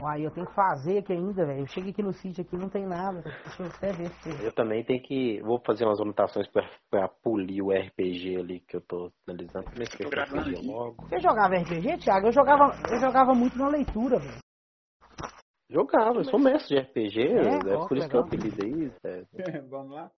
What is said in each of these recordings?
Uai, eu tenho que fazer aqui ainda, velho. Eu cheguei aqui no sítio aqui não tem nada. Deixa eu até ver se. Eu também tenho que. Vou fazer umas anotações pra, pra polir o RPG ali que eu tô analisando. O RPG logo. Você jogava RPG, Thiago? Eu jogava, eu jogava muito na leitura, velho. Jogava, eu sou mestre de RPG, É? é, Ó, por que isso que eu apelidei isso. É. Vamos lá?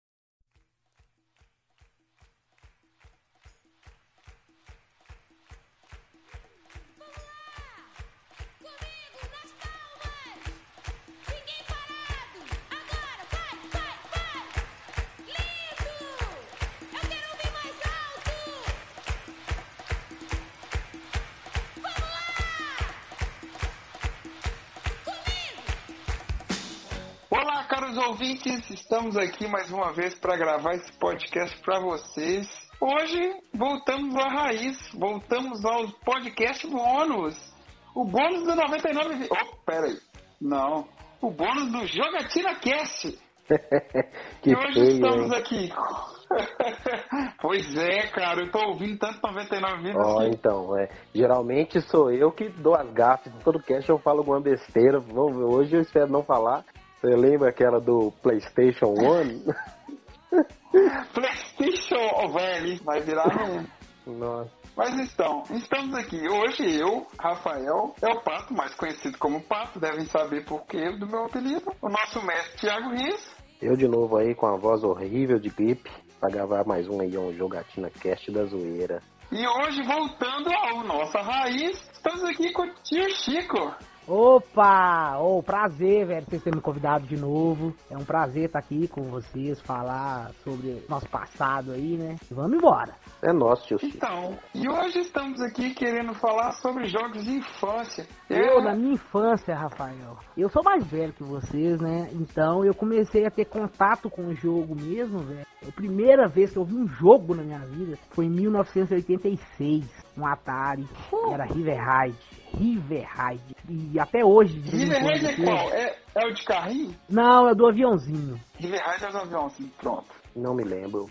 Caros ouvintes, estamos aqui mais uma vez para gravar esse podcast para vocês. Hoje voltamos à raiz, voltamos ao podcast bônus. O bônus do 99. vi- Oh, pera aí. Não. O bônus do Jogatina Cast. que e hoje feio, estamos hein? aqui. pois é, cara, eu tô ouvindo tanto 99 vidas Ó, que então, é, geralmente sou eu que dou as gafes. Todo cast eu falo alguma besteira. Hoje eu espero não falar. Você lembra aquela do PlayStation One? PlayStation, velho, vai virar mesmo. Nossa. Mas então, estamos aqui. Hoje eu, Rafael, é o Pato, mais conhecido como Pato, devem saber por quê do meu apelido. O nosso mestre Thiago Riz. Eu de novo aí com a voz horrível de gripe pra gravar mais um aí, um Jogatina Cast da Zoeira. E hoje, voltando ao nossa raiz, estamos aqui com o tio Chico. Opa! Ô, prazer, velho, vocês terem me convidado de novo. É um prazer estar aqui com vocês, falar sobre nosso passado aí, né? Vamos embora. É nosso, tio. Então, e hoje estamos aqui querendo falar sobre jogos de infância. Eu, na minha infância, Rafael, eu sou mais velho que vocês, né? Então eu comecei a ter contato com o jogo mesmo, velho. A primeira vez que eu vi um jogo na minha vida foi em 1986, um Atari. Era River Raid. River Raid. E até hoje, River Raid quando, é qual? É, é o de carrinho? Não, é do aviãozinho. River Raid é aviões, assim, pronto. Não me lembro.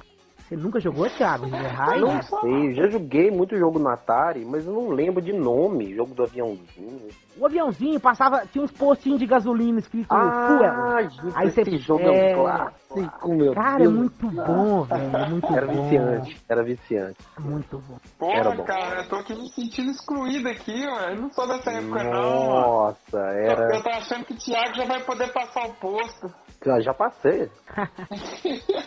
Você nunca jogou, Thiago? River Raid? Não sei, já joguei muito jogo no Atari, mas eu não lembro de nome. Jogo do aviãozinho. O aviãozinho passava, tinha uns postinhos de gasolina escrito Ah, Fuel. Aí esse você- jogo é, é um clássico, meu Cara, é Deus. muito bom, velho. É muito Era bom. viciante, era viciante. Muito bom. Porra, Era bom. cara, eu tô aqui me sentindo excluído aqui, ó. Eu não sou dessa época, não, ó. Nossa, era. Eu tô achando que o Thiago já vai poder passar o posto. Já, já passei.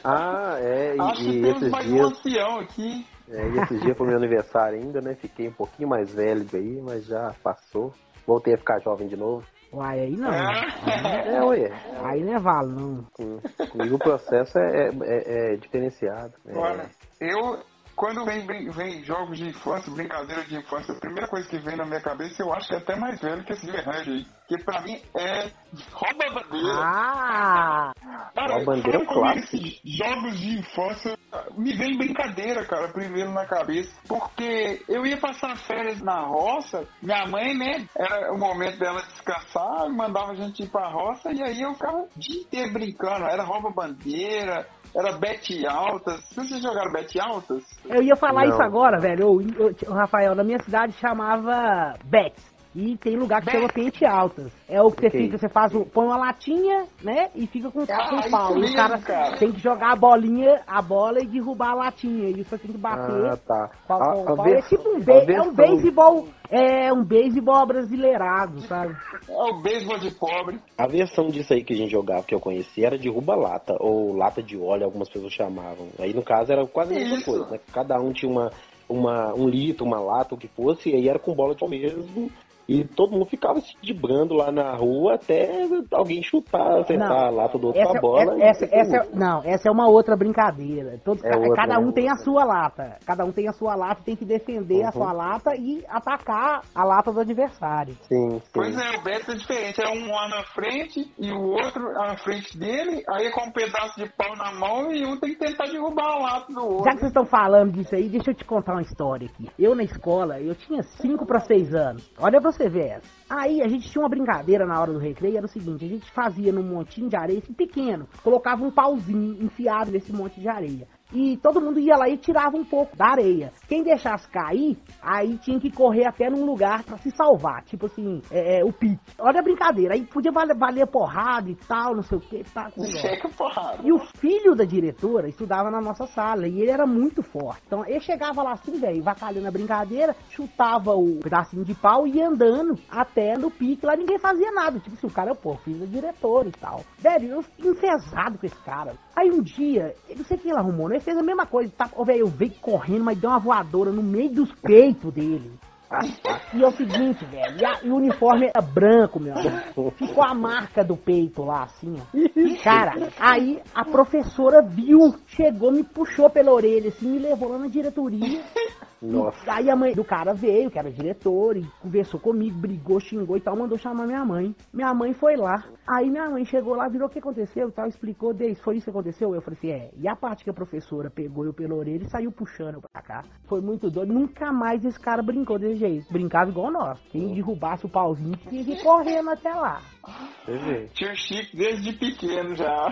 Ah, é, Acho e, que e temos esses mais um dias, ancião aqui. é, e esses dias pro meu aniversário ainda, né? Fiquei um pouquinho mais velho aí, mas já passou. Voltei a ficar jovem de novo. Uai, aí não. É. É, ué. Aí não é valo, não. Com- Comigo o processo é, é- é diferenciado. É, Olha, eu, quando vem, brin- vem jogos de infância, brincadeira de infância, a primeira coisa que vem na minha cabeça, eu acho que é até mais velho que esse de Range aí. Que pra mim é rouba bandeira. Ah! Cara, Rouba a bandeira é um clássico. jogos de infância me vem brincadeira, cara, primeiro na cabeça. Porque eu ia passar férias na roça, minha mãe, né, era o momento dela descansar, mandava a gente ir pra roça, e aí eu ficava o dia inteiro brincando. Era rouba bandeira, era bet altas. Vocês jogaram bet altas? Eu ia falar Não. isso agora, velho. Ô, Rafael, na minha cidade chamava Bex. E tem lugar que chama pente altas. É o que você fica, você faz, um- põe uma latinha, né? E fica com, Ah, com isso pau. E mesmo, o cara, cara. tem que jogar a bolinha, a bola e derrubar a latinha. E você tem que bater. Ah, tá. com a- A- com a o pau. é tipo um, be é um beisebol. É um beisebol brasileirado, sabe? É o beisebol de pobre. A versão disso aí que a gente jogava, que eu conheci, era de ruba-lata, ou lata de óleo, algumas pessoas chamavam. Aí, no caso, era quase a mesma Isso. coisa, né? Cada um tinha uma, uma, um litro, uma lata, o que fosse, e aí era com bola de mesmo. E todo mundo ficava se dibrando lá na rua até alguém chutar, acertar Não, a lata do outro Essa, com a bola. e essa, ficar essa, louco. não, essa é uma outra brincadeira. Todos, É outra, cada um né? tem a sua lata. Cada um tem a sua lata, tem que defender a Uhum. sua lata e atacar a lata do adversário. Sim, sim. Pois é, o Beto é diferente. É um lá na frente e o outro na frente dele. Aí é com um pedaço de pau na mão e um tem que tentar derrubar o lado do Já outro. que vocês estão falando disso aí, deixa eu te contar uma história aqui. Eu na escola, eu tinha 5 para 6 anos. Olha pra você ver essa. Aí a gente tinha uma brincadeira na hora do recreio, era o seguinte, a gente fazia num montinho de areia assim, pequeno, colocava um pauzinho enfiado nesse monte de areia. E todo mundo ia lá e tirava um pouco da areia. Quem deixasse cair, aí tinha que correr até num lugar pra se salvar, tipo assim, é, é, o pique. Olha a brincadeira, aí podia valer, valer porrada e tal, não sei o que, tá. Checa porrada. E o filho da diretora estudava na nossa sala e ele era muito forte. Então ele chegava lá assim, velho, vacalhando a brincadeira, chutava o pedacinho de pau e ia andando até no pique. Lá ninguém fazia nada. Tipo assim, o cara é pô, filho da diretora e tal. Velho, eu fiquei enfesado com esse cara. Aí um dia, não sei o que ele arrumou, né? Ele fez a mesma coisa. Tá, ô, velho, eu veio correndo, mas deu uma voadora no meio dos peitos dele. E é o seguinte, velho, e, a- e o uniforme era branco, meu. Ficou a marca do peito lá, assim, ó. Cara, aí a professora viu, chegou, me puxou pela orelha, assim, me levou lá na diretoria. Nossa. Aí a mãe do cara veio, que era diretor, e conversou comigo, brigou, xingou e tal, mandou chamar minha mãe. Minha mãe foi lá. Aí minha mãe chegou lá, virou o que aconteceu e tal, explicou, Deis, foi isso que aconteceu? Eu falei assim, é. E a parte que a professora pegou eu pela orelha e saiu puxando eu pra cá. Foi muito doido. Nunca mais esse cara brincou desse jeito. Brincava igual nós. Quem derrubasse o pauzinho tinha que ir correndo até lá. Tio Chico desde pequeno já.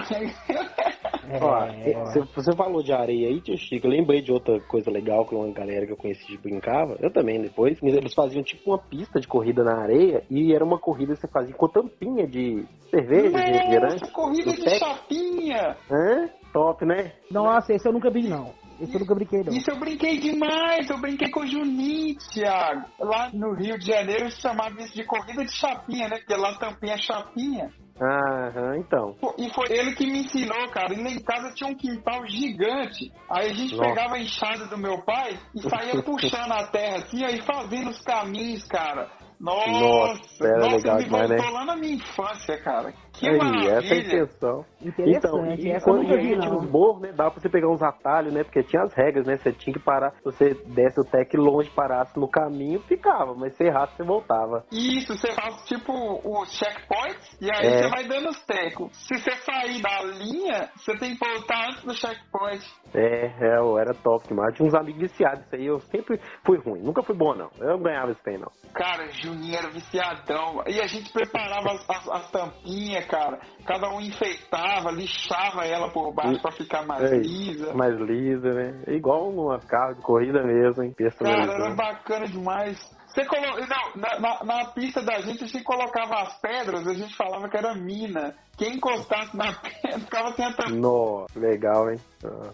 Ó, É, você, você falou de areia aí, tio Chico. Eu lembrei de outra coisa legal que uma galera que eu conheci brincava. Eu também depois. Eles faziam tipo uma pista de corrida na areia e era uma corrida que você fazia com tampinha de cerveja, de refrigerante. Nossa, corrida de chapinha. Hã? Top, né? Nossa, esse eu nunca vi, não. Esse eu nunca brinquei, não. Isso eu brinquei demais, eu brinquei com o Juninho, Thiago. Lá no Rio de Janeiro se chamava isso de corrida de chapinha, né? Porque lá tampinha é chapinha. Aham, então. E foi ele que me ensinou, cara. E lá em casa tinha um quintal gigante. Aí a gente Nossa. pegava a enxada do meu pai e saía puxando a terra assim, aí fazendo os caminhos, cara. Nossa, Nossa, era nossa, legal me demais, voltou né? lá na minha infância, cara. Que Aí, essa é a maravilha. intenção. Então, e, essa quando nunca a vi, gente tinha não. os morros, né? Dava pra você pegar uns atalhos, né? Porque tinha as regras, né? Você tinha que parar. Se você desse o tec longe, parasse no caminho, ficava. Mas se errasse, você voltava. Isso, você faz tipo os checkpoints e aí É. você vai dando os tecos. Se você sair da linha, você tem que voltar antes do checkpoint. É, é, era top demais. Tinha uns amigos viciados. Isso aí eu sempre fui ruim. Nunca fui bom, não. Eu não ganhava esse trem, não. Cara, Juninho era viciadão. E a gente preparava as, as- as tampinhas, cara. Cada um enfeitava, lixava ela por baixo pra ficar mais Ei, lisa. Mais lisa, né? É igual numa carro de corrida mesmo, hein? Cara, era bacana demais. Você colo... Não, na, na- na pista da gente, a gente colocava as pedras, a gente falava que era mina. Quem encostasse na pedra ficava sem a tampa. Nossa, legal, hein?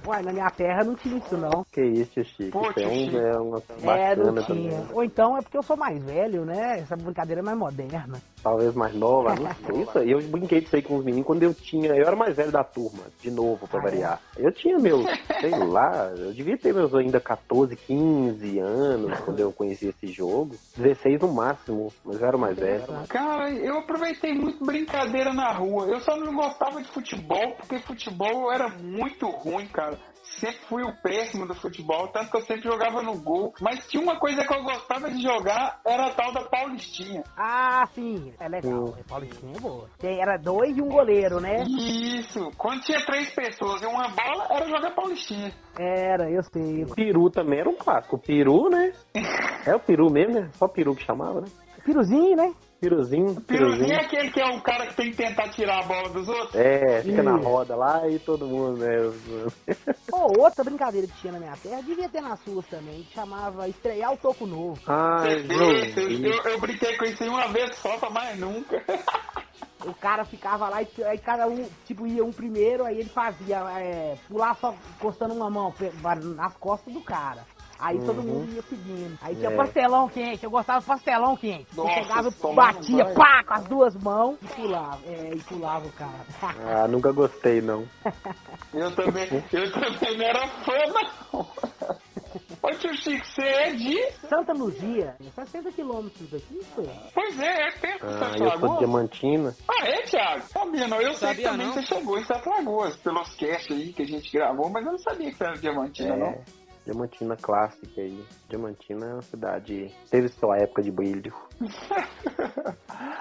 Uai, na minha terra não tinha isso, não. que isso, tio Chico. Pô, Isso é, um, é uma É, não bacana tinha. também. Ou então é porque eu sou mais velho, né? Essa brincadeira é mais moderna. Talvez mais nova, não sei. Isso aí, eu brinquei disso aí com os meninos quando eu tinha. Eu era mais velho da turma, de novo, pra Ah, variar. Eu tinha meus, sei lá, eu devia ter meus ainda 14, 15 anos quando eu conheci esse jogo. 16 no máximo, mas eu era mais velho. Cara, eu aproveitei muito brincadeira na rua. Eu só não gostava de futebol, porque futebol era muito ruim, cara. Sempre fui o péssimo do futebol, tanto que eu sempre jogava no gol. Mas tinha uma coisa que eu gostava de jogar, era a tal da Paulistinha. Ah, sim, é legal. Sim. É Paulistinha é boa. Era dois e um goleiro, né? Isso, quando tinha três pessoas e uma bola, era jogar Paulistinha. Era, eu sei. Peru também era um clássico. Peru, né? É o peru mesmo, né? Só peru que chamava, né? Piruzinho, né? Piruzinho, Piruzinho é aquele que é o cara que tem que tentar tirar a bola dos outros. É, fica na Isso. roda lá e todo mundo, né? Ou outra brincadeira que tinha na minha terra, devia ter nas suas também, que chamava estrear o toco novo. Vê, eu, eu, eu brinquei com isso aí uma vez só, pra mais nunca. O cara ficava lá e aí cada um, tipo, ia um primeiro, aí ele fazia é, pular só encostando uma mão nas costas do cara. Aí todo mundo ia seguindo. Aí tinha É. pastelão quente, eu gostava de pastelão quente. Nossa, eu batia, banho. pá, com as duas mãos e pulava. É, e pulava o cara. Ah, nunca gostei, não. Eu também, eu também não era fã, não. Ô tio Chico, você é de. Santa Luzia, 60 quilômetros daqui, foi. Pois é, é tempo de Ah, Sete eu sou. Diamantina. Ah, é, Thiago? Sabia não. Eu sei que Sabia também não. você chegou em Sete Lagoas, pelos casts aí que a gente gravou, mas eu não sabia que você era de Diamantina, É. não. Diamantina clássica aí. Diamantina é uma cidade. Teve sua época de brilho.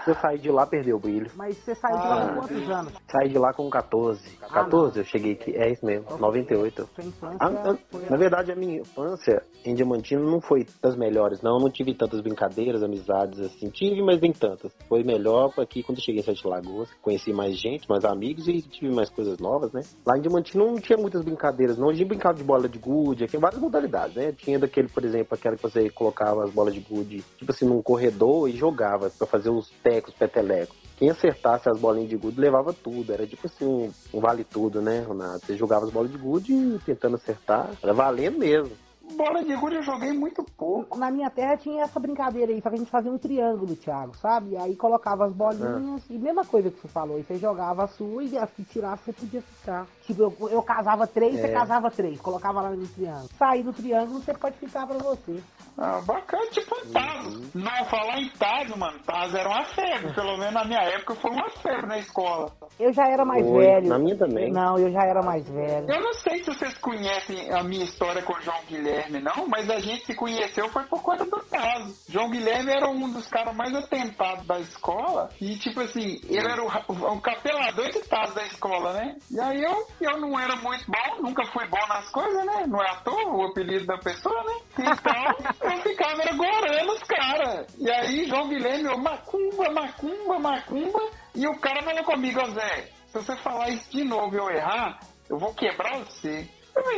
Se eu sair de lá, perdeu o brilho. Mas você saiu de lá Ah. com quantos anos? Saí de lá com 14. 14 eu cheguei aqui. É isso mesmo, 98. Sua infância A- a- foi... na verdade, a minha infância em Diamantino não foi das melhores, não. Não tive tantas brincadeiras, amizades assim. Tive, mas nem tantas. Foi melhor aqui quando eu cheguei em Sete Lagoas. Conheci mais gente, mais amigos e tive mais coisas novas, né? Lá em Diamantino não tinha muitas brincadeiras, não. A gente brincava de bola de gude, tinha várias modalidades, né? Tinha daquele, por exemplo, aquela que você colocava as bolas de gude, tipo assim, num corredor e jogava pra fazer os tecos, petelecos. Quem acertasse as bolinhas de gude levava tudo. Era tipo assim, um, um vale tudo, né, Renato? Você jogava as bolas de gude tentando acertar. Era valendo mesmo. Bola de gude eu joguei muito pouco. Na minha terra tinha essa brincadeira aí, só que a gente fazia um triângulo, Thiago, sabe? E aí colocava as bolinhas, e mesma coisa que você falou, aí você jogava a sua e a que tirasse você podia ficar. Tipo, eu, eu casava três, você É. casava três, colocava lá no triângulo. Sair do triângulo, você pode ficar pra você. Ah, bacana, tipo um Tazo. Não, falar em Tazo, mano, Tazo era uma febre. Pelo menos na minha época foi uma febre na escola. Eu já era mais Foi, velho. na minha também. Não, eu já era mais velho. Eu não sei se vocês conhecem a minha história com o João Guilherme, não, mas a gente se conheceu foi por conta do Tazo. João Guilherme era um dos caras mais atentados da escola e, tipo assim, ele era o, o capelador de Tazo da escola, né? E aí eu, eu não era muito bom, nunca fui bom nas coisas, né? Não é à toa o apelido da pessoa, né? Então eu ficava era gorando os caras. E aí João Guilherme, eu macumba, macumba, macumba. E o cara falou comigo, ó Zé, se você falar isso de novo e eu errar, eu vou quebrar você.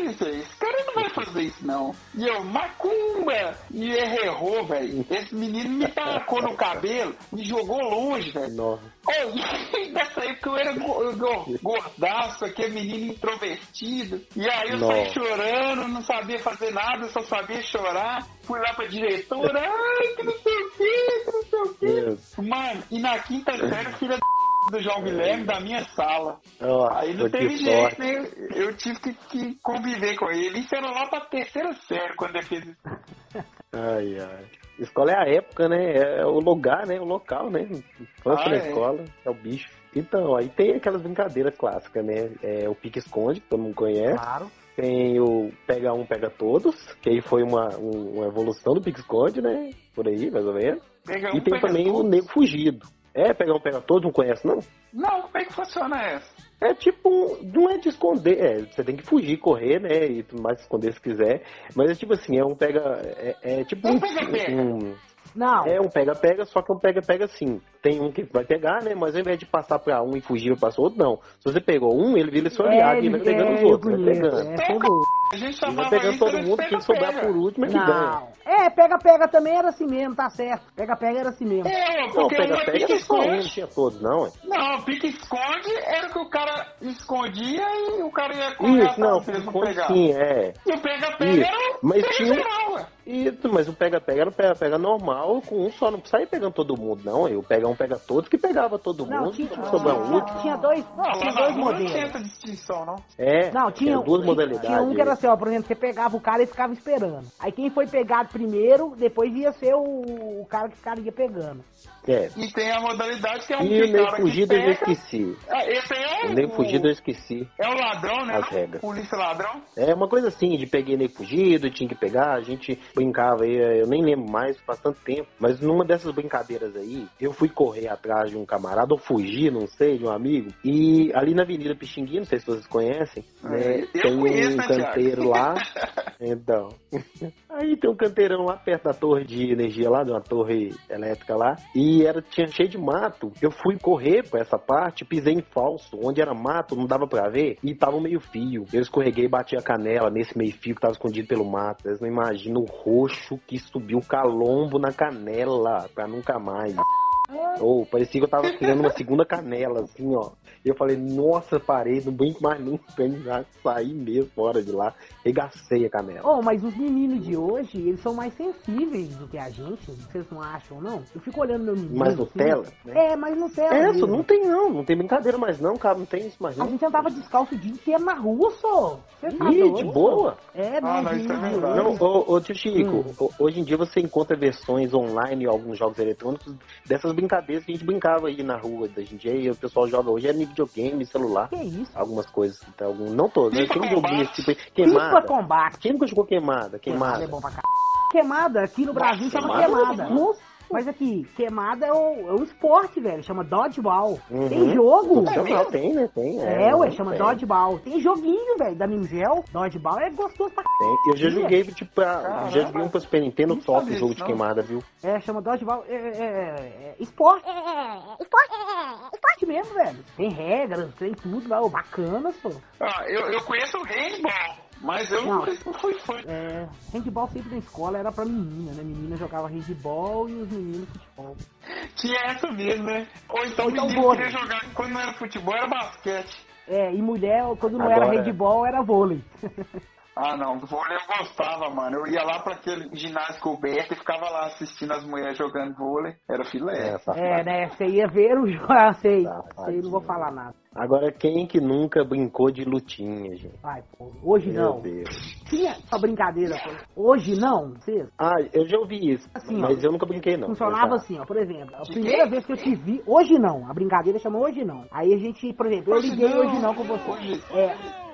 Isso esse cara não vai fazer isso não. E eu, macumba! E ele errou, velho. Esse menino me tacou no cabelo, me jogou longe, velho. Oh, nessa época eu era go- go- gordaço, aquele menino introvertido. E aí eu Nossa. saí chorando, não sabia fazer nada, só sabia chorar. Fui lá pra diretora, ai, que não sei o que, que não sei o que. Mano, e na quinta série, filha do João Guilherme da minha sala. Nossa, Aí não teve jeito, né? Eu tive que, que conviver com ele. Isso era lá pra terceira série quando ele fez isso. Ai, ai. Escola é a época, né? É o lugar, né? O local, né? Infância Ah, na é. escola, é o bicho. Então, aí tem aquelas brincadeiras clássicas, né? É o pique-esconde, que todo mundo conhece. Claro. Tem o pega um, pega todos, que aí foi uma, um- uma evolução do pique-esconde, né? Por aí, mais ou menos. Pega E um, tem pega também o tudo. nego fugido. É, pegar um, pega todos, não conhece, não? Não, como é que funciona essa? É tipo, não é de esconder, é, você tem que fugir, correr, né? E tudo mais, esconder se quiser. Mas é tipo assim, é um pega. É, é tipo Um um. pega-pega. um- Não, é um pega-pega, só que é um pega-pega assim. Tem um que vai pegar, né? Mas ao invés de passar pra um e fugir pra outro, não. Se você pegou um, ele vira seu aliado e vai pegando os é, eu outros, vai pegando. é, todo... A gente E vai pegando todo mundo, quem sobrar por último é que ganha. Não. É, pega-pega também era assim mesmo, tá certo. Pega-pega era assim mesmo. É, Não, porque uma pega-pega era só um, não tinha todos, não. é. Não, pique-esconde era que o cara escondia e o cara ia correr Isso, não, esconde pegar. sim, é. E o pega-pega era o mas pega tinha um- geral, ué. Isso, mas o pega-pega era o pega-pega normal, com um só, não precisa ir pegando todo mundo, não. Eu pega um, pega todos, que pegava todo Não, mundo, tinha, tinha um tinha, último. tinha dois, Não, tinha dois rua não tinha modelos. essa distinção, não. É, Não, tinha, duas modalidades. Tinha um que era assim, ó, por exemplo, você pegava o cara e ficava esperando. Aí quem foi pegado primeiro, depois ia ser o, o cara que o cara ia pegando. É. E tem a modalidade que é um E nem cara que fugido eu esqueci. Ah, Esse aí é O nem fugido eu esqueci. é o ladrão, né? As regras. Polícia ladrão. É uma coisa assim, de peguei nem fugido, tinha que pegar, a gente brincava aí, eu nem lembro mais, faz tanto tempo. Mas numa dessas brincadeiras aí, eu fui correr atrás de um camarada, ou fugir, não sei, de um amigo. E ali na Avenida Pixinguinha, não sei se vocês conhecem, né? eu Tem conheço, um né, Thiago? canteiro lá. Então. Aí tem um canteirão lá perto da torre de energia lá, de uma torre elétrica lá. E era, tinha cheio de mato. Eu fui correr pra essa parte, pisei em falso. Onde era mato, não dava pra ver. E tava meio fio. Eu escorreguei e bati a canela nesse meio fio que tava escondido pelo mato. Vocês não imaginam o roxo que subiu calombo na canela pra nunca mais. Ou parecia que eu tava criando uma segunda canela, assim, ó. E eu falei, nossa, parei, não brinco mais nunca, já saí mesmo fora de lá, regacei a canela. Oh, mas os meninos de hoje, eles são mais sensíveis do que a gente. Vocês não acham, não? Eu fico olhando meu menino. Mais assim. Nutella, né? É, mais Nutella. É, isso não tem não, não tem brincadeira mais não, cara, não tem isso mais A não. gente andava descalço o dia inteiro na rua, só. Você tá Ih, de boa. É, Ah, de- isso é de- verdade. Não, ô, ô tio Chico, Hum. ho- hoje em dia você encontra versões online em alguns jogos eletrônicos dessas brincadeiras que a gente brincava aí na rua da gente. Aí o pessoal joga hoje é videogame, celular, Que isso? algumas coisas. Então, algum- não todos, né? Tem um joguinho tipo aí. Queimada. Combate. Quem nunca jogou queimada? Queimada Queimada. é bom pra caralho. Queimada, aqui no Brasil chama queimada. queimada. Nossa. Mas aqui, queimada é um, é um esporte, velho. Chama dodgeball. Uhum. Tem jogo. Não, tem, né? Tem. É, ué, tem. chama dodgeball. Tem joguinho, velho, da Mingel. Dodgeball é gostoso pra Tem. Eu já joguei, tipo, pra, já joguei um pro Super Nintendo Não top sabia jogo de não. queimada, viu? É, chama dodgeball. É, é, é, é esporte. esporte. esporte mesmo, velho. Tem regras, tem tudo lá. Bacana, só. Ah, eu, eu conheço o handball, mas eu Não. nunca não fui fã. É, handball sempre na escola era pra menina, né? Menina jogava handball e os meninos futebol. Tinha essa mesmo, né? Ou então Ou o então menino vôlei. queria jogar, quando não era futebol, era basquete. É, e mulher, quando não Agora- era handball, era vôlei. Ah, não, vôlei eu gostava, mano. Eu ia lá pra aquele ginásio coberto e ficava lá assistindo as mulheres jogando vôlei. Era filé. É, safado. É, né? Você ia ver o jogo. Ah, sei. Safadinho. Sei, não vou falar nada. Agora, quem que nunca brincou de lutinha, gente? Vai, pô. Hoje Meu não. Deus. Tinha uma brincadeira, pô. Hoje não, vocês. Ah, eu já ouvi isso, Assim, mas ó, eu nunca brinquei, não. Funcionava Tá. assim, ó, por exemplo, a De primeira quê? vez que eu te vi, hoje não, a brincadeira chama hoje não. Aí a gente, por exemplo, eu Hoje liguei não, hoje não com você. hoje- É,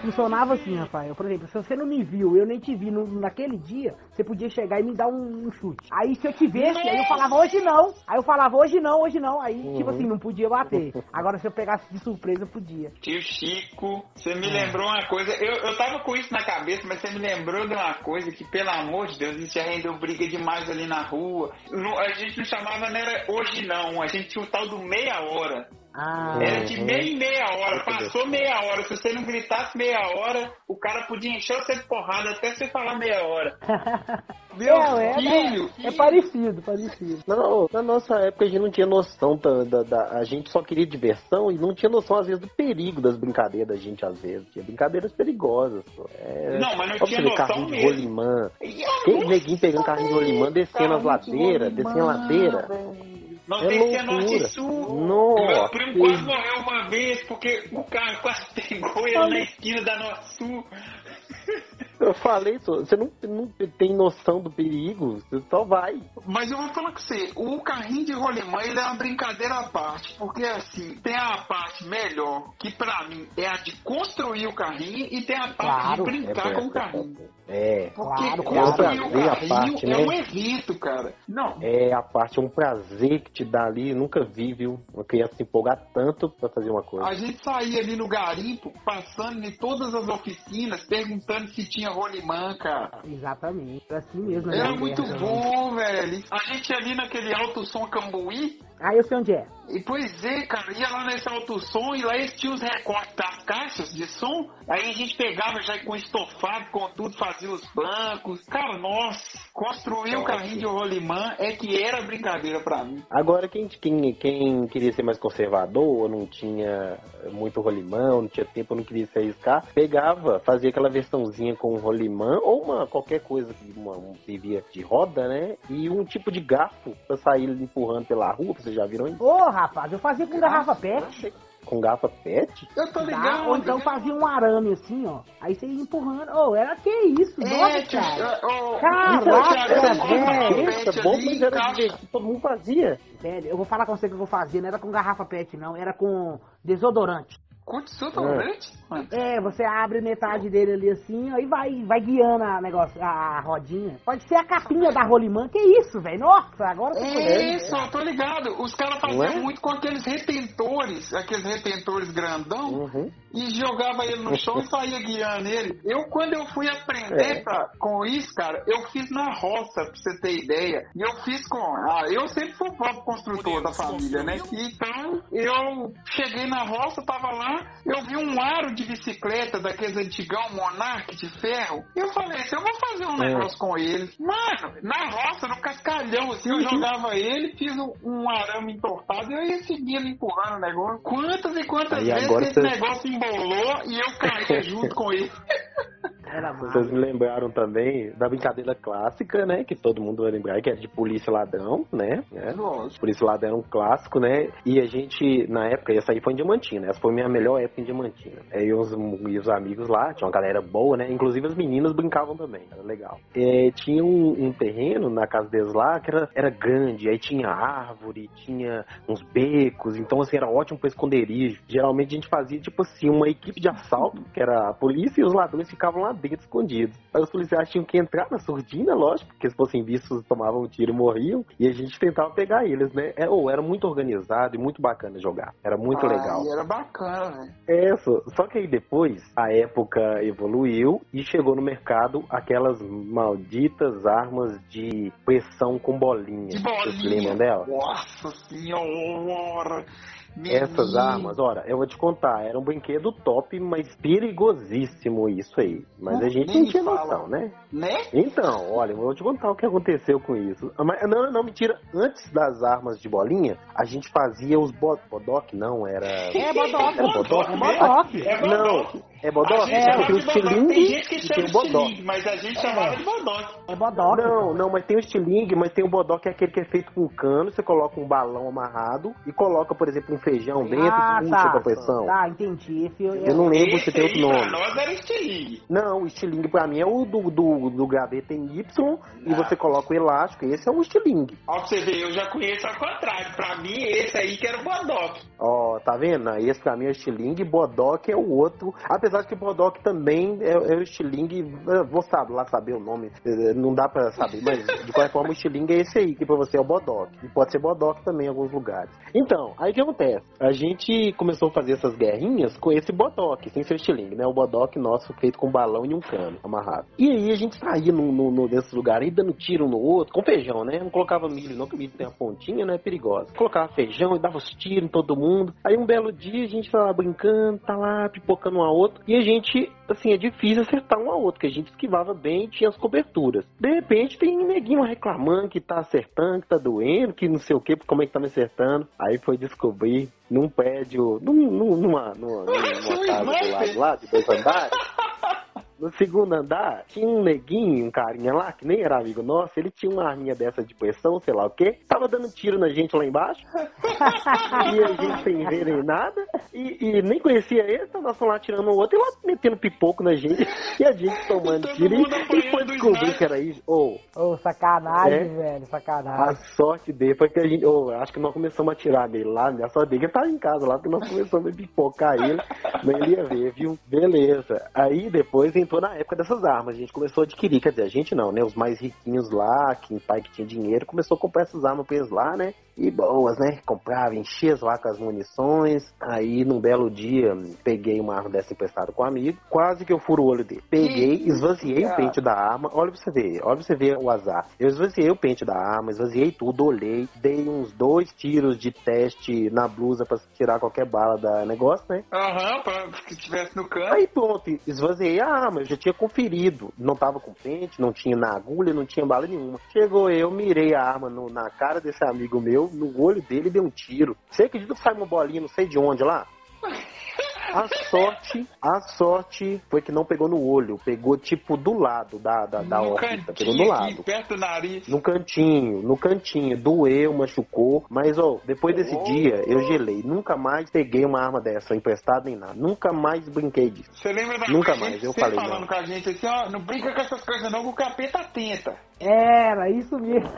funcionava assim, Rafael, por exemplo, se você não me viu, eu nem te vi no- naquele dia, você podia chegar e me dar um, um chute. Aí se eu te visse, aí eu falava hoje não, aí eu falava hoje não, hoje não, aí tipo assim, não podia bater. Agora se eu pegasse de surpresa, podia. Tio Chico, você É. me lembrou uma coisa. Eu, eu tava com isso na cabeça, mas você me lembrou de uma coisa que, pelo amor de Deus, a gente já rendeu briga demais ali na rua. Não- a gente não chamava, não era hoje não, a gente tinha o tal do meia hora. Ah, Era de Uhum. meia em meia hora. Passou meia hora. Se você não gritasse meia hora, o cara podia encher você de porrada até você falar meia hora. Meu é, é, filho! é, é parecido, parecido. Não, na nossa época a gente não tinha noção da, da- da- A gente só queria diversão e não tinha noção, às vezes, do perigo das brincadeiras da gente, às vezes. Tinha brincadeiras perigosas, pô. É, Não, mas não tinha noção carrinho de mesmo. rolimã. E eu Aquele não neguinho pegando carrinho de rolimã, descendo as ladeiras, descendo a ladeira. Não É descia norte loucura. e sul. Nossa, Meu primo que- quase morreu uma vez porque o carro quase pegou ele na esquina da Norte Sul. Eu falei você não, não tem noção do perigo, você só vai. Mas eu vou falar com você, o carrinho de rolimã ele é uma brincadeira à parte, porque assim, tem a parte melhor, que pra mim é a de construir o carrinho, e tem a parte Claro, de brincar com o carrinho. É, Porque Claro, construir o Prazer à carrinho parte, é né? um evento, cara. Não, é a parte, é um prazer que te dá ali, nunca vi, viu? Uma criança se empolgar tanto pra fazer uma coisa. A gente saía ali no garimpo, passando em todas as oficinas, perguntando se tinha rolimã, cara. Exatamente, era assim mesmo. Era né, muito Guerra. bom, velho. A gente ali naquele alto som Cambuí, Ah, eu sei onde é. e pois é, cara, ia lá nesse alto som e lá eles tinham os recortes das caixas de som. Aí a gente pegava já com estofado, com tudo, fazia os bancos. Cara, nossa, construir o carrinho de rolimã é que era brincadeira pra mim. Agora, quem, quem, quem queria ser mais conservador, ou não tinha muito rolimã, ou não tinha tempo, ou não queria se arriscar, pegava, fazia aquela versãozinha com rolimã, ou uma qualquer coisa que uma, um, servia de roda, né? E um tipo de garfo pra sair empurrando pela rua, vocês já viram isso? Ô, rapaz, eu fazia com garrafa pet. Com garrafa pet? Eu tô Tá? ligado. Ou então fazia um arame assim, ó. Aí você ia empurrando. Ô, era que isso? É, Nossa, cara. ô, Caraca, velho. bom, mas era encaixa- divertido, todo mundo fazia. Velho, eu vou falar com você o que eu vou fazer. Não era com garrafa pet, não. Era com desodorante. Curte totalmente, mano. É, você abre metade dele ali assim, aí vai, vai guiando a negócio, a, rodinha. Pode ser a capinha da rolimã. Que isso, velho? Nossa, agora você foi- É isso, eu tô ligado. Os caras faziam é? muito com aqueles retentores, aqueles retentores grandão, Uhum. e jogava ele no chão e saía guiando ele. Eu, quando eu fui aprender É. pra- com isso, cara, eu fiz na roça, pra você ter ideia. E eu fiz com. Ah, eu sempre fui o próprio construtor da família, né? Então, eu cheguei na roça, tava lá, eu vi um aro de bicicleta daqueles antigão Monarch de ferro. E eu falei assim, eu vou fazer um É. negócio com ele. Mano, na roça, no cascalhão, assim, eu jogava ele, fiz um, um arame entortado e eu ia seguindo, empurrando o negócio. Quantas e quantas Aí vezes esse você- negócio embolou e eu caía junto com ele. Era Vocês massa. me lembraram também da brincadeira clássica, né? Que todo mundo vai lembrar, que era de polícia e ladrão, né? É. Lógico. Polícia e ladrão era um clássico, né? E a gente, na época, essa aí foi em Diamantina. Essa foi a minha melhor época em Diamantina. Aí os, e os amigos lá, tinha uma galera boa, né? Inclusive as meninas brincavam também, era legal. É, tinha um, um terreno na casa deles lá que era, era grande, aí tinha árvore, tinha uns becos, então assim, era ótimo para esconderijo. Geralmente a gente fazia, tipo assim, uma equipe de assalto, que era a polícia, e os ladrões ficavam lá dentro escondidos. Aí os policiais tinham que entrar na surdina, lógico, porque se fossem vistos tomavam um tiro e morriam, e a gente tentava pegar eles, né? É, ou era muito organizado e muito bacana jogar. Era muito legal. Aí era bacana, velho. É, só, só que aí depois a época evoluiu e chegou no mercado aquelas malditas armas de pressão com bolinha. De Vocês bolinha. lembram dela? Nossa senhora. Essas armas, ora, eu vou te contar, era um brinquedo top, mas perigosíssimo isso aí. Mas a gente não tinha noção, né? Né? Então, olha, eu vou te contar o que aconteceu com isso. Mas, não, não, não, mentira. Antes das armas de bolinha, a gente fazia os bo bodoc, não, era... É, Bodoc. Era bodoc? É Bodoc. É Não, bodoc. É? A gente É, tem o estilingue Tem gente que e chama tem o mas a gente chamava de bodoc. É Bodoc. Não, não, mas tem o estilingue, mas tem o bodoc que é aquele que é feito com cano, você coloca um balão amarrado e coloca, por exemplo, um feijão dentro ah, e puxa tá. pra pressão. Tá, entendi. Esse eu, Eu não lembro se tem outro nome. Pra nós era estilingue. Não, o estilingue pra mim é o do, do, do graveta em Y e Ah. você coloca o elástico, esse é o estilingue. Ó, pra você ver, eu já conheço ao contrário. Pra mim, esse aí que era o bodoc. Ó, tá vendo? Esse pra mim é o estilingue, bodoc é o outro. Apesar de que bodoc também é, é o estilingue, eu vou lá saber o nome, eh, não dá pra saber, mas de qualquer forma o estilingue é esse aí, que pra você é o bodoc. E pode ser bodoc também em alguns lugares. Então, aí o que acontece? A gente começou a fazer essas guerrinhas com esse bodoc, sem ser estilingue, né? O bodoc nosso feito com balão e um cano amarrado. E aí a gente saía no, no, no- desses lugares aí dando tiro um no outro, com feijão, né? Não colocava milho, não, que milho tem a pontinha, né? É perigosa. Colocava feijão e dava os tiros em todo mundo. Aí um belo dia a gente lá brincando, tá lá pipocando um ao outro. E a gente, assim, é difícil acertar um ao outro, que a gente esquivava bem e tinha as coberturas. De repente tem neguinho reclamando que tá acertando, que tá doendo, que não sei o que, como é que tá me acertando. Aí foi descobrir num prédio, num, num- numa, numa, numa casa do lado lá, de dois andares. No segundo andar, tinha um neguinho, um carinha lá, que nem era amigo nosso, ele tinha uma arminha dessa de pressão, sei lá o quê, tava dando tiro na gente lá embaixo, e a gente sem ver nem nada, e, e nem conhecia ele, tava nós lá tirando o outro, e lá metendo pipoco na gente, e a gente tomando tiro, e, e foi descobrir que era isso. Ô, Ô, sacanagem, É? velho, a sacanagem. sorte dele foi que a gente, ô, acho que nós começamos a tirar dele lá, né? a sorte dele que tava em casa lá, porque nós começamos a pipocar ele, mas ele ia ver, viu? Beleza. Aí depois entrou na época dessas armas, a gente começou a adquirir, quer dizer, a gente não, né? Os mais riquinhos lá, quem pai que tinha dinheiro, começou a comprar essas armas pra eles lá, né? E boas, né? Comprava, enchia as lá com as munições. Aí, num belo dia, peguei uma arma dessa emprestada com um amigo. Quase que eu furo o olho dele. Peguei, esvaziei o pente da arma. Olha pra você ver, olha pra você ver o azar. Eu esvaziei o pente da arma, esvaziei tudo, olhei. Dei uns dois tiros de teste na blusa pra tirar qualquer bala da negócio, né? Aham, pra que tivesse no canto. Aí pronto, esvaziei a arma, eu já tinha conferido. Não tava com pente, não tinha na agulha, não tinha bala nenhuma. Chegou eu, mirei a arma no- na cara desse amigo meu, no olho dele e dei um tiro. Você acredita que saiu uma bolinha, não sei de onde lá? A sorte, a sorte foi que não pegou no olho, pegou tipo do lado da, da, da no órbita, pegou cantinho do aqui, lado. perto do nariz. No cantinho, no cantinho, doeu, machucou, mas ó, depois desse Oh. dia eu gelei, nunca mais peguei uma arma dessa emprestada nem nada, nunca mais brinquei disso. Você lembra da Nunca gente mais, eu sempre falei, falando não. com a gente assim, ó, não brinca com essas coisas não, que o capeta tenta. Era, isso mesmo.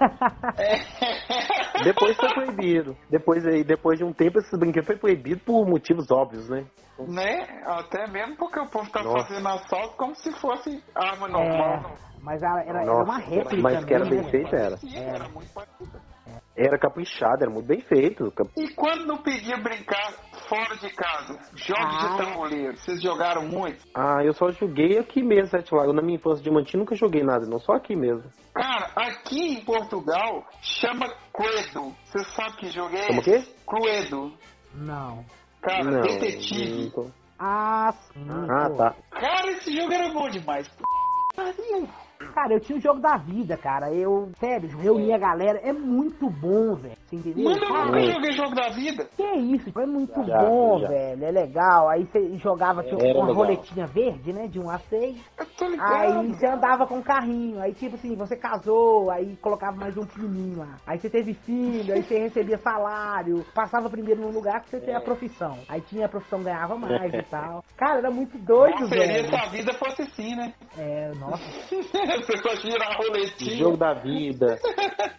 Depois foi proibido. Depois, aí, depois de um tempo, esses brinquedos foi proibido por motivos óbvios, né? né? Até mesmo porque o povo tá Nossa. fazendo assalto como se fosse arma É, normal. mas era, era, era uma réplica mas que era bem feito, era. Sim, era muito parecido. Era caprichado, era muito bem feito. E quando não pedia brincar fora de casa? Jogos Ah. de tabuleiro, vocês jogaram muito? Ah, eu só joguei aqui mesmo, Sete Lagos. Na minha infância de Mantinho, nunca joguei nada, não. Só aqui mesmo. Cara, aqui em Portugal chama Cluedo. Você sabe que jogo é Como o quê? Cluedo. Não. Cara, não. detetive. não Ah, sim. Ah, pô. tá. Cara, esse jogo era bom demais. Pariu. Cara, eu tinha o jogo da vida, cara. Eu, sério, reunia a galera. É muito bom, velho. Você entendeu? Mano, eu nunca joguei jogo da vida. que isso, é muito Já, bom, já. velho. É legal. Aí você jogava Era uma legal. roletinha verde, né? De 1 a 6. Eu tô ligado. Aí você andava com um carrinho, aí tipo assim, você casou, aí colocava mais um pequenininho lá. Aí você teve filho, aí você recebia salário, passava primeiro num lugar que você tinha a profissão. Aí tinha a profissão, ganhava mais e tal. Cara, era muito doido, seria velho. se a vida fosse assim, né? É, nossa. Você só girar a roletinha. Jogo da vida,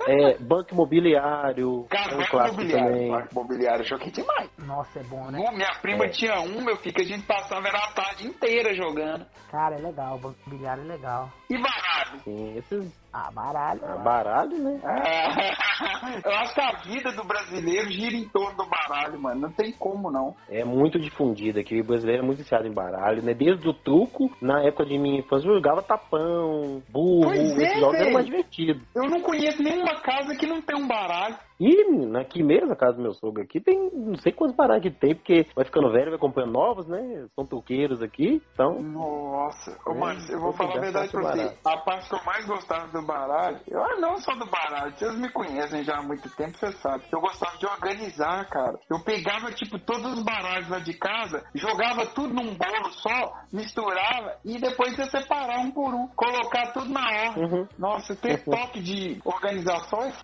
é, banco imobiliário, é Cara, um banco clássico imobiliário. também. Banco imobiliário, joguei demais. Nossa, é bom, né? Bom, Minha prima É. tinha um, meu filho, que a gente passava era a tarde inteira jogando. Cara, é legal, o banco imobiliário é legal. E baralho? Sim, esses Ah, baralho. ah, baralho, né? Eu acho que a vida do brasileiro gira em torno do baralho, mano. Não tem como, não. É muito difundido aqui, o brasileiro é muito viciado em baralho, né? Desde o truco, na época de minha infância, eu jogava tapão, burro, Pois é, esses jogos eram velho. mais divertidos. Eu não conheço nenhuma casa que não tem um baralho. E menino, aqui mesmo, a casa do meu sogro aqui, tem não sei quantos baralhos que tem, porque vai ficando velho, vai comprando novos, né? São truqueiros aqui, então... Nossa, ô, É, mano, eu vou falar a verdade pra você. A parte que eu mais gostava do baralho, eu ah, não só do baralho, vocês me conhecem já há muito tempo, você sabe. Eu gostava de organizar, cara. Eu pegava, tipo, todos os baralhos lá de casa, jogava tudo num bolo só, misturava e depois ia separar um por um, colocar tudo na ordem. Uhum. Nossa, ter toque de organização é f...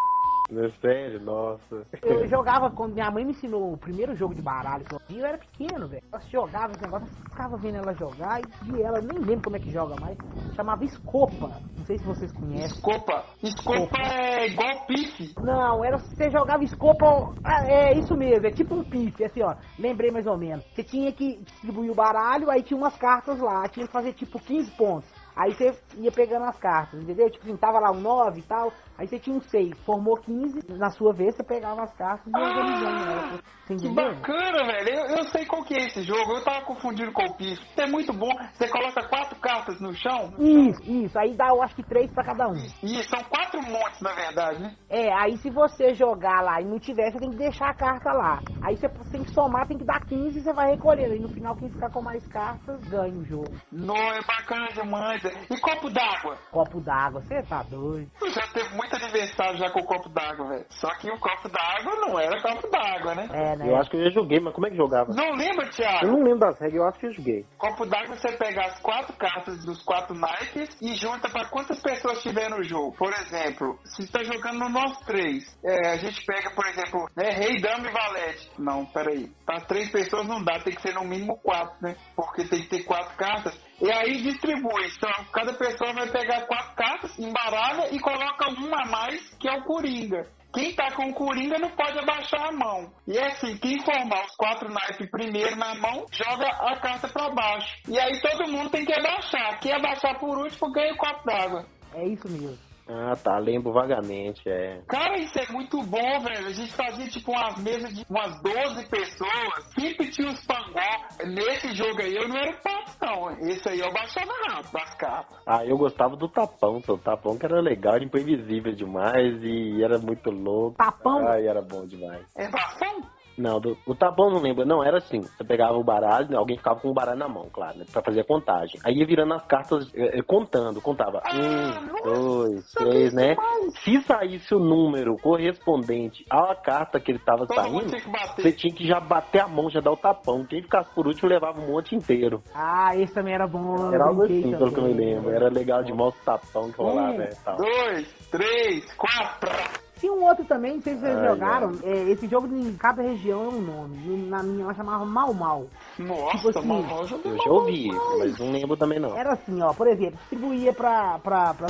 É sério, nossa. Eu jogava quando minha mãe me ensinou o primeiro jogo de baralho que eu vi, eu era pequeno, velho. Eu jogava esse negócio, eu ficava vendo ela jogar e vi ela, nem lembro como é que joga mais. Chamava Escopa. Não sei se vocês conhecem. Escopa. Escopa é igual pife. Não, era você jogava Escopa. ah, É isso mesmo, é tipo um pife, assim, ó. Lembrei mais ou menos. Você tinha que distribuir o baralho, aí tinha umas cartas lá, tinha que fazer tipo 15 pontos. Aí você ia pegando as cartas, entendeu? Tipo assim, tava lá um 9 e tal, aí você tinha um 6, formou 15, na sua vez você pegava as cartas e ia organizando ela. Você Que bacana, velho. Eu, eu sei qual que é esse jogo. Eu tava confundindo com o pife. É muito bom. Você coloca quatro cartas no chão. Isso, isso. Aí dá, eu acho que três pra cada um. E são quatro montes, na verdade, né? É, aí se você jogar lá e não tiver, você tem que deixar a carta lá. Aí você tem que somar, tem que dar 15 e você vai recolhendo. E no final, quem ficar com mais cartas ganha o jogo. Não, é bacana demais. E copo d'água? Copo d'água, você tá doido. Já teve muito aniversário já com o copo d'água, velho. Só que o copo d'água não era copo d'água, né? É, né? Eu acho que eu já joguei, mas como é que jogava? Não lembra, Eu Thiago? não lembro das regras, eu acho que eu joguei. Copo d'água você pega as quatro cartas dos quatro naipes e junta pra quantas pessoas tiver no jogo. Por exemplo, se está jogando no nós três, é, a gente pega, por exemplo, né, rei, dama e valete. Não, peraí. Pra três pessoas não dá, tem que ser no mínimo quatro, né? Porque tem que ter quatro cartas. E aí distribui. Então, cada pessoa vai pegar quatro cartas, embaralha e coloca uma a mais, que é o Coringa. Quem tá com o Coringa não pode abaixar a mão. E é assim, quem formar os quatro naipes primeiro na mão, joga a carta pra baixo. E aí todo mundo tem que abaixar. Quem abaixar por último ganha o copo d'água. É isso mesmo. Ah, tá, lembro vagamente, é. Cara, isso é muito bom, velho. A gente fazia tipo umas mesas de umas 12 pessoas. Sempre tinha uns pangó. Nesse jogo aí eu não era pato, não. Esse aí eu baixava rápido das cartas. Ah, eu gostava do tapão, seu tapão que era legal, era imprevisível demais e era muito louco. Tapão? Ai, era bom demais. É bastão? Não, do, o tapão não lembro. Não, era assim. Você pegava o baralho, alguém ficava com o baralho na mão, claro, né? Pra fazer a contagem. Aí ia virando as cartas, eh, eh, contando, contava. Ah, um, nossa, dois, três, né? Se saísse o número correspondente à carta que ele tava Todo mundo saindo, tinha que bater. você tinha que já bater a mão, já dar o tapão. Quem ficasse por último levava o monte inteiro. Ah, esse também era bom. Era algo assim, pelo que eu me lembro. Era legal demais o tapão que rolava, Um, né? Tal. dois, três, quatro. Tinha um outro também, não sei se vocês Ai, jogaram. é, esse jogo em cada região é um nome. Na minha ela chamava Mal Mal. Nossa, Tipo assim, mal, eu joguei Eu mal já ouvi, mas não lembro também não. Era assim, ó, por exemplo, distribuía pra, pra, pra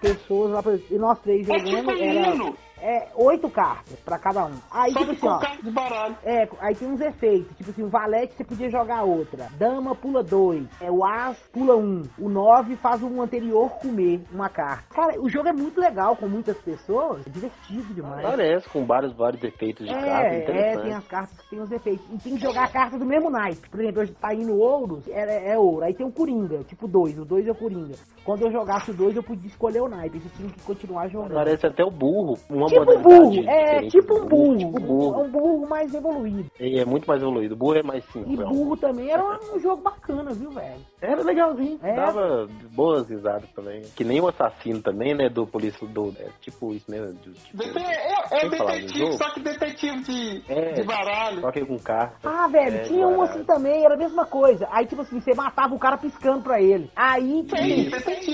pessoas lá, e nós três É jogando, tipo era é, oito cartas pra cada um. Aí, só tipo assim, ó, carta de baralho. É, aí tem uns efeitos, tipo assim, o valete você podia jogar outra, dama pula dois, é, o as pula um, o nove faz um anterior comer uma carta. Cara, o jogo é muito legal com muitas pessoas, é divertido demais. Parece, com vários, vários efeitos de carta, É, é, interessante. tem as cartas que tem os efeitos. E tem que jogar a carta do mesmo naipe. Por exemplo, hoje tá indo ouro, é, é ouro. Aí tem o Coringa, tipo dois, o dois é o Coringa. Quando eu jogasse o dois, eu podia escolher o naipe. Você tinha que continuar jogando. Parece até o burro, uma tipo um modalidade burro, é tipo um burro. Tipo É burro. um burro mais evoluído. Ele é muito mais evoluído. O burro é mais E simples. burro também era um jogo bacana, viu, velho? Era legalzinho. É. Dava boas risadas também. Que nem o assassino também, né? Do polícia do. É, tipo isso mesmo. do- tipo, Dete- É, é detetive, só que detetive de, É. de baralho. Só que com carta. Ah, velho, É, tinha um assim também, era a mesma coisa. Aí, tipo assim, você matava o cara piscando pra ele. Aí, tipo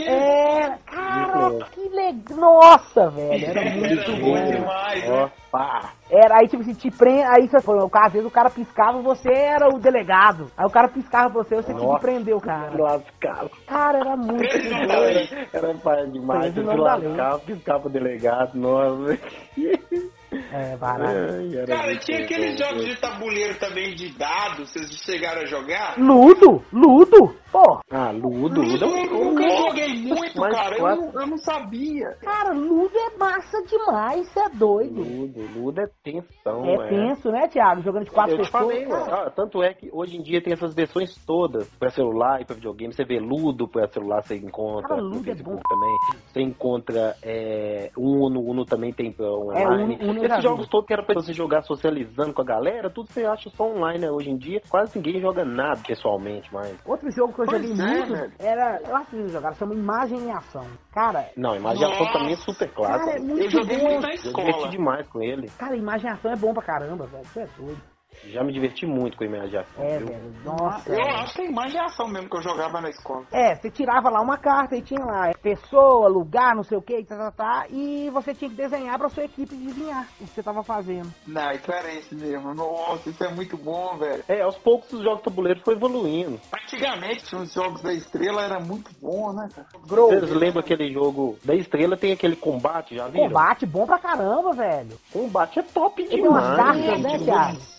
é. Cara, que legal. Nossa, velho, era Era muito bom bom. demais, né? Pá. Era aí, tipo assim, te prende. Aí você foi, o cara, às vezes o cara piscava, você era o delegado. Aí o cara piscava você, você tinha que prender o cara. Lascava. Cara, era muito aí. Era pai demais. Você se lascava, piscava pro delegado. Nossa. É, barato. Era Cara, tinha aqueles jogos de tabuleiro também de dados, vocês chegaram a jogar? Ludo, Ludo, pô. Ah, Ludo, Ludo, Ludo. é um- joguei muito, Mas cara. Eu quatro- não, eu não sabia. Cara, Ludo é massa demais, você é doido. Ludo, Ludo é tensão, É tenso, né, Thiago? Jogando de quatro Eu te pessoas. falei, cara. ah, tanto é que hoje em dia tem essas versões todas pra celular e pra videogame. Você vê Ludo pra celular, você encontra Cara, no Ludo é bom. também. Você encontra é, Uno, Uno também tem pra online. Uno- Uno eu já Esses jogos vi. todos que era pra você jogar socializando com a galera, tudo você acha só online, né? Hoje em dia quase ninguém joga nada pessoalmente mais. Outro jogo que eu Pois joguei é, muito velho. era. Eu acho que vocês jogaram, chama Imagem em Ação. Cara, Não, imaginação Nossa, também é super cara, é clássico. muito Eu joguei bom. muito na Eu escola. demais com ele. Cara, Imagem em Ação é bom pra caramba, velho. Você é doido. Já me diverti muito com imaginação. É, viu? velho. Nossa. Eu acho que é imaginação mesmo que eu jogava na escola. É, você tirava lá uma carta e tinha lá é, pessoa, lugar, não sei o que, tá, tá, tá, e você tinha que desenhar pra sua equipe adivinhar o que você tava fazendo. Não, isso era esse mesmo. Nossa, isso é muito bom, velho. É, aos poucos os jogos tabuleiros foi evoluindo. Antigamente, os jogos da estrela era muito bom, né, cara? Vocês lembram aquele jogo da estrela? Tem aquele combate, já viram? Combate bom pra caramba, velho. Combate é top Ele tem umas demais. cartas, né, gente. Thiago?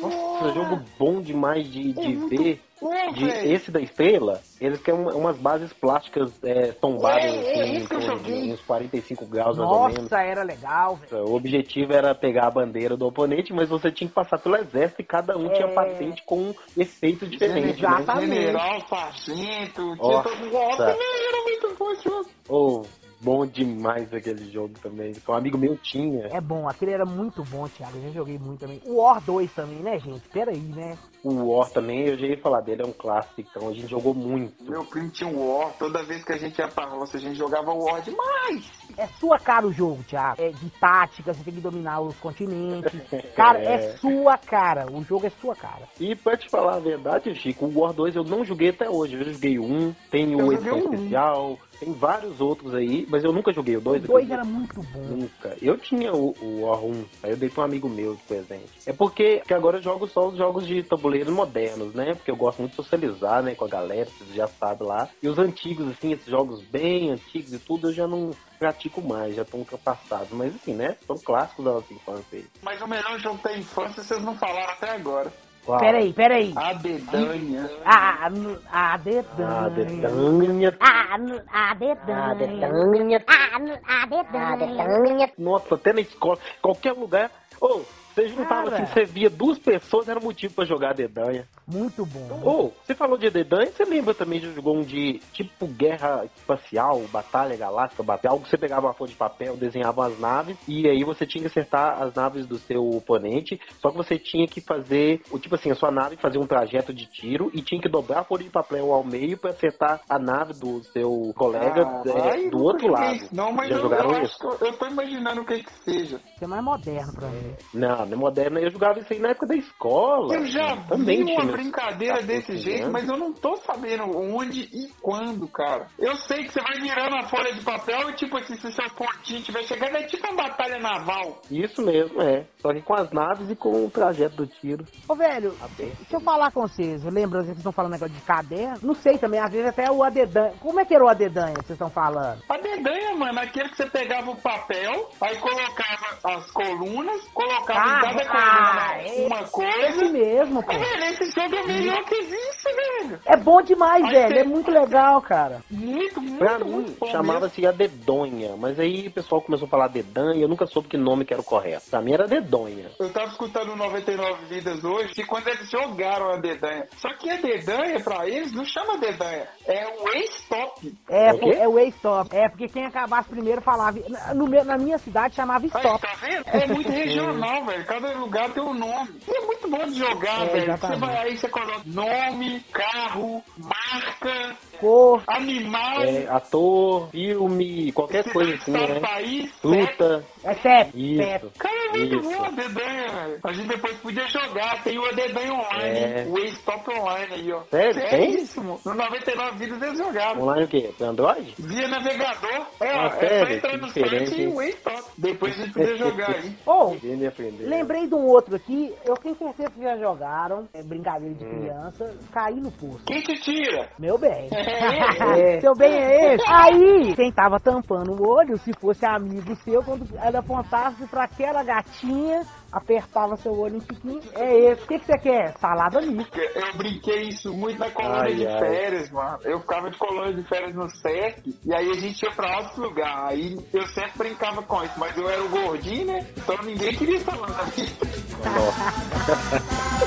Nossa, jogo bom demais de, de É ver. Bom, De, esse da estrela, eles querem uma- umas bases plásticas é, tombadas É, é assim, joguei. uns 45 graus mais ou menos. Nossa, era legal, velho. O objetivo era pegar a bandeira do oponente, mas você tinha que passar pelo exército e cada um tinha É. patente com um efeito diferente. né? Exatamente. General, sargento, tinha Nossa. todo Nossa, velho, era muito bom esse jogo. Oh, bom demais aquele jogo também. Um amigo meu tinha. É bom, aquele era muito bom, Thiago. Eu já joguei muito também. O War 2 também, né, gente? Pera aí, né? O War também, eu já ia falar dele, é um clássico, então a gente jogou muito. Meu primo tinha um War, toda vez que a gente ia pra roça, a gente jogava War demais. É sua cara o jogo, Thiago. É de tática, você tem que dominar os continentes. Cara, é, É. sua cara. O jogo é sua cara. E pra te falar a verdade, Chico, o War 2 eu não joguei até hoje. Eu joguei um, tem o edição um. especial, tem vários outros aí, mas eu nunca joguei o O 2. 2 era muito bom. Nunca. Eu tinha o, o War 1, aí eu dei pra um amigo meu de presente. É porque que agora eu jogo só os jogos de tabuleiro modernos, né? Porque eu gosto muito de socializar, né, com a galera, vocês já sabem lá. E os antigos, assim, esses jogos bem antigos e tudo, eu já não pratico mais, já estão ultrapassados. Mas assim, né? São clássicos da nossa infância aí. Mas o melhor jogo da infância vocês não falaram até agora. Qual? Pera aí, pera aí. A Dedanha. Ah, n- a dedanha. Ah, dedanha. Ah, a dedanha. Ah, a dedanha. Nossa, até na escola, qualquer lugar. Ô, você juntava Cara. assim, você via duas pessoas, era motivo pra jogar dedanha. Muito bom. Ô, você falou de dedanha, você lembra também de jogou um de tipo guerra espacial, batalha galáctica, batalha, algo que você pegava uma folha de papel, desenhava as naves, e aí você tinha que acertar as naves do seu oponente, só que você tinha que fazer, o tipo assim, a sua nave fazia um trajeto de tiro e tinha que dobrar a folha de papel ao meio pra acertar a nave do seu colega é, Ai, do outro lado. isso Não, mas Já eu, jogaram eu, isso? acho que eu, eu tô imaginando o que que seja. Isso é mais moderno pra mim. Não, é moderno. Eu jogava isso aí na época da escola. Eu já Também vi uma brincadeira 14 desse jeito, mas eu não tô sabendo onde e quando, cara. Eu sei que você vai virando a folha de papel e, tipo assim, se seu pontinho estiver chegando, é tipo uma batalha naval. Isso mesmo, é. Só que com as naves e com o trajeto do tiro. Ô, velho, deixa eu falar com vocês. Lembra, vocês estão falando negócio de caderno? Não sei também, às vezes até o adedanha. Como é que era o adedanha que vocês estão falando? A dedanha, mano, aquele que você pegava o papel, aí colocava as colunas, colocava cada ah, coluna é- uma Esse coisa. mesmo, pô. Velho, esse jogo é melhor que existe, velho. É bom demais, Aí velho. você- É muito legal, cara. Muito, muito, Pra muito mim, bom chamava-se a dedonha. Mas aí o pessoal começou a falar dedanha e eu nunca soube que nome que era o correto. Pra mim era dedonha. Eu tava escutando o 99 Vidas hoje, que quando eles jogaram a dedanha. Só que a dedanha, pra eles, não chama dedanha. É o ex-top. É, O é o Stop. É, porque quem acabasse primeiro falava. No, meu- na minha cidade chamava Aí, stop. tá vendo? É muito regional, velho. Cada lugar tem um nome. E é muito bom de jogar, É, velho. Você vai aí, você coloca nome, carro, marca, Cor. animal, É, ator, filme, qualquer coisa assim, estado, né? país, Fruta. É CEP. Isso. CEP. Cara, é muito Isso. bom a dedanha, velho. A gente depois podia jogar. Tem o dedanha online, É. o Stop Online aí, ó. Sério? Tem? Seríssimo. No 99 vídeos eles jogavam. Online o quê? Android? Via navegador. É, ó, Ah, é só sério? entrar Que no diferente, site e o Stop. Depois a gente podia jogar aí. Aprendeu. lembrei de um outro aqui. Eu tenho certeza que já jogaram. É brincadeira de Hum. criança. Caí no poço. Quem te tira? Meu bem. É. Seu bem é esse? Aí, quem tava tampando o olho, se fosse amigo seu, quando ela apontasse pra aquela gatinha, apertava seu olho um tiquinho, é esse. O que, que você quer? Salada mista. Eu brinquei isso muito na colônia Ai, de ai. férias, mano. Eu ficava de colônia de férias no SESC, e aí a gente ia pra outros lugares. Aí eu sempre brincava com isso, mas eu era o gordinho, né? Então ninguém queria falar na vida.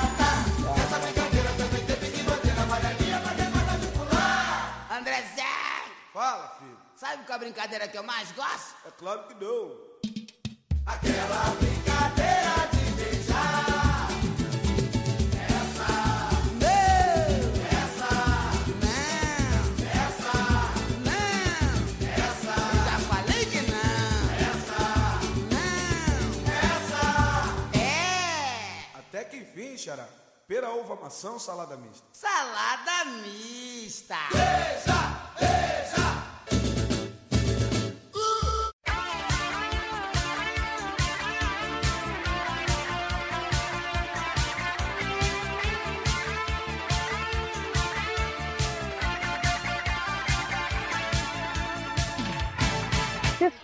A brincadeira que eu mais gosto? É claro que não. Não! Essa! Não! Essa! Já falei que não! Essa! Não! Essa! É! Até que enfim, xará. Pera, uva, maçã ou salada mista? Salada mista! Vocês tinham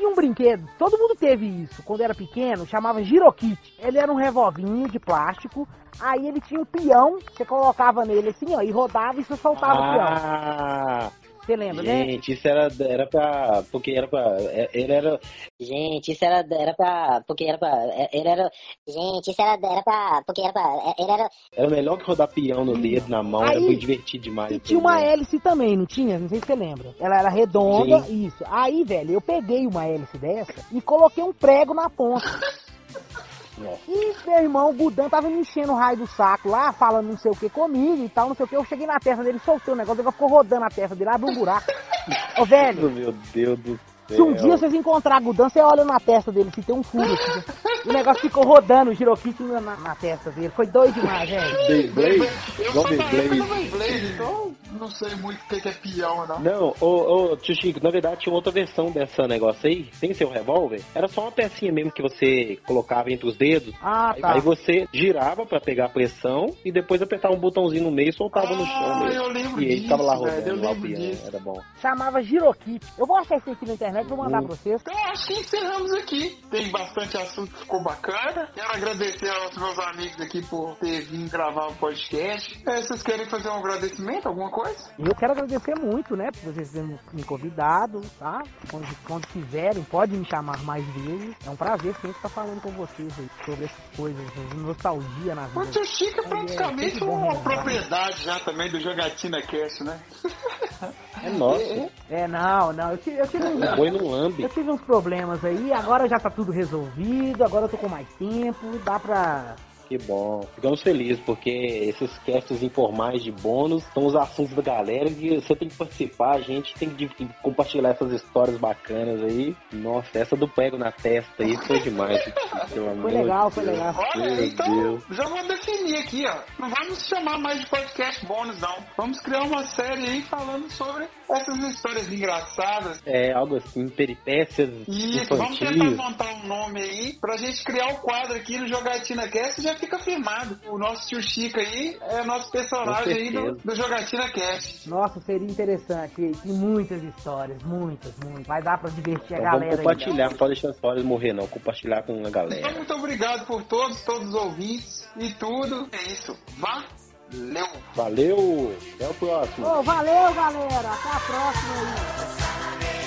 um brinquedo, todo mundo teve isso, quando era pequeno, chamava Girokit. Ele era um revolvinho de plástico, aí ele tinha um peão, você colocava nele assim, ó, e rodava e você soltava o peão. Você lembra, né? gente, isso era, era pra. Porque era pra. é- Ele era. Gente, isso era, era pra. Porque era pra. é- Ele era. Gente, isso era, era pra. Porque era pra. é- Ele era. Era melhor que rodar peão no dedo, na mão, era Aí- muito divertido demais. E tinha uma hélice também, não tinha? Não sei se você lembra. Ela era redonda, Sim. isso. Aí, velho, eu peguei uma hélice dessa e coloquei um prego na ponta. E meu irmão, o Gudan, tava me enchendo o raio do saco lá, falando não sei o que comigo e tal, não sei o que. Eu cheguei na testa dele, soltei o negócio, ele ficou rodando a testa dele, abriu um buraco. Ô, velho, Meu Deus do céu. Se um dia vocês encontrar Gudan, você olha na testa dele, se tem um furo. assim. o negócio ficou rodando, o Girokit na, na testa dele. Foi doido demais, velho. Beyblade? Eu Igual sou da época do Beyblade. Beyblade, então não sei muito o que que é peão, não. Não, ô, ô, tio Chico, na verdade tinha outra versão dessa negócio aí, sem ser o revólver. Era só uma pecinha mesmo que você colocava entre os dedos. Ah, tá. aí você girava pra pegar a pressão e depois apertava um botãozinho no meio e soltava no chão. Ah, mesmo. eu lembro E ele disso, ficava lá velho, rodando eu lá lembro disso. era bom. Chamava Girokit. Eu vou achar isso aqui na internet vou mandar pra vocês. Então acho que encerramos aqui. Tem bastante assunto que ficou bacana. Quero agradecer aos meus amigos aqui por ter vindo gravar o podcast. É, vocês querem fazer um agradecimento, alguma coisa? Eu quero agradecer muito, né, por vocês terem me convidado, tá? Quando, quando quiserem, pode me chamar mais vezes. É um prazer sempre estar falando com vocês aí sobre essas coisas, essas nostalgia na O vida. tio Chico é É, praticamente sempre bom uma propriedade já também do Jogatina Cast, né? É nosso. É, não, não, eu tive, eu tive Foi no lambe. Eu tive uns problemas aí, agora já tá tudo resolvido, agora eu tô com mais tempo, dá pra. Que bom. Ficamos felizes, porque esses casts informais de bônus são os assuntos da galera e você tem que participar, a gente tem que compartilhar essas histórias bacanas aí. Nossa, essa do pego na testa aí foi demais. Pelo amor Foi legal, foi legal. Olha, Meu então Deus. já vou definir aqui, ó. Não vamos chamar mais de podcast bônus, não. Vamos criar uma série aí falando sobre essas histórias engraçadas. É algo assim, peripécias Isso, vamos tentar infantis. montar um nome aí pra gente criar o quadro aqui no Jogatina Cast e já fica firmado. O nosso tio Chico aí é nosso personagem aí do, do Jogatina Cast. Nossa, seria interessante. E tem muitas histórias, muitas, muitas. Vai dar pra divertir a Então vamos galera aí. compartilhar, não pode deixar as histórias morrer não, compartilhar com a Então, galera. muito obrigado por todos, todos os ouvintes e tudo. É isso. Valeu! Valeu, até o próximo. Ô, valeu, galera. Até a próxima aí.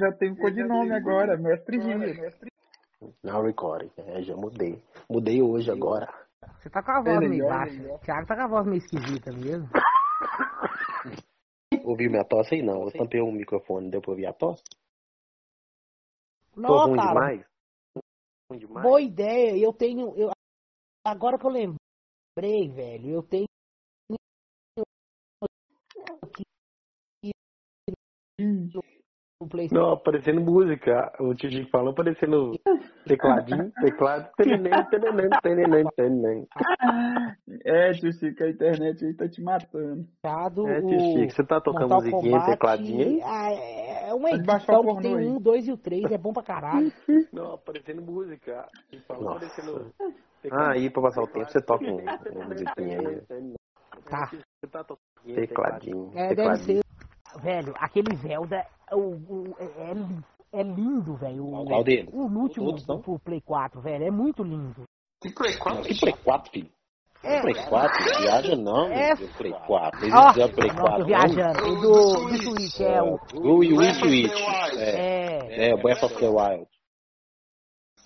Já tem um codinome agora, Mestre Gil. Now recording. É, já mudei. Mudei hoje agora. Você tá com a voz É meio melhor, baixa. O Thiago tá com a voz meio esquisita mesmo. Ouviu minha tosse aí? Não. Eu tampei o microfone, deu pra ouvir a tosse? Tô Não, ruim cara. demais? Ruim demais? Boa ideia. Eu tenho. Eu, agora que eu lembrei, velho, eu tenho. Não, aparecendo música. O tio Chico falou aparecendo tecladinho, teclado. Tenenem, tenenem, tenenem, tenenem. É, tio Chico, a internet aí tá te matando. É, tio Chico, você tá tocando Mortal musiquinha, Kombat, tecladinho ah, É é uma edição que tem um, dois e o três, é bom pra caralho. Não, aparecendo música. Falou Nossa. aparecendo... Ah, aí pra passar o tempo você toca um- uma musiquinha aí. Tá. Tecladinho, É, deve tecladinho. ser. Velho, aquele Zelda o, o- é, é é lindo, velho. O, o último não? pro Play 4, velho. É muito lindo. Que Play 4? Que Play 4, filho? É, Play 4? Viaja não, É. meu. Play 4. Ó, Eles usam Play não, tô 4. viajando. O do, do Switch, é o. O Wii of the Switch. Wild. É, É. é, o Breath of the Wild.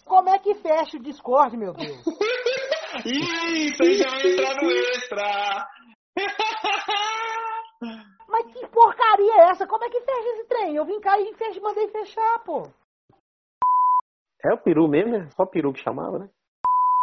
Como é que fecha o Discord, meu Deus? Isso aí já vai entrar no extra! Mas que porcaria é essa? Como é que fecha esse trem? Eu vim cá e fech... mandei fechar, pô. É o peru mesmo, né? Só peru que chamava, né?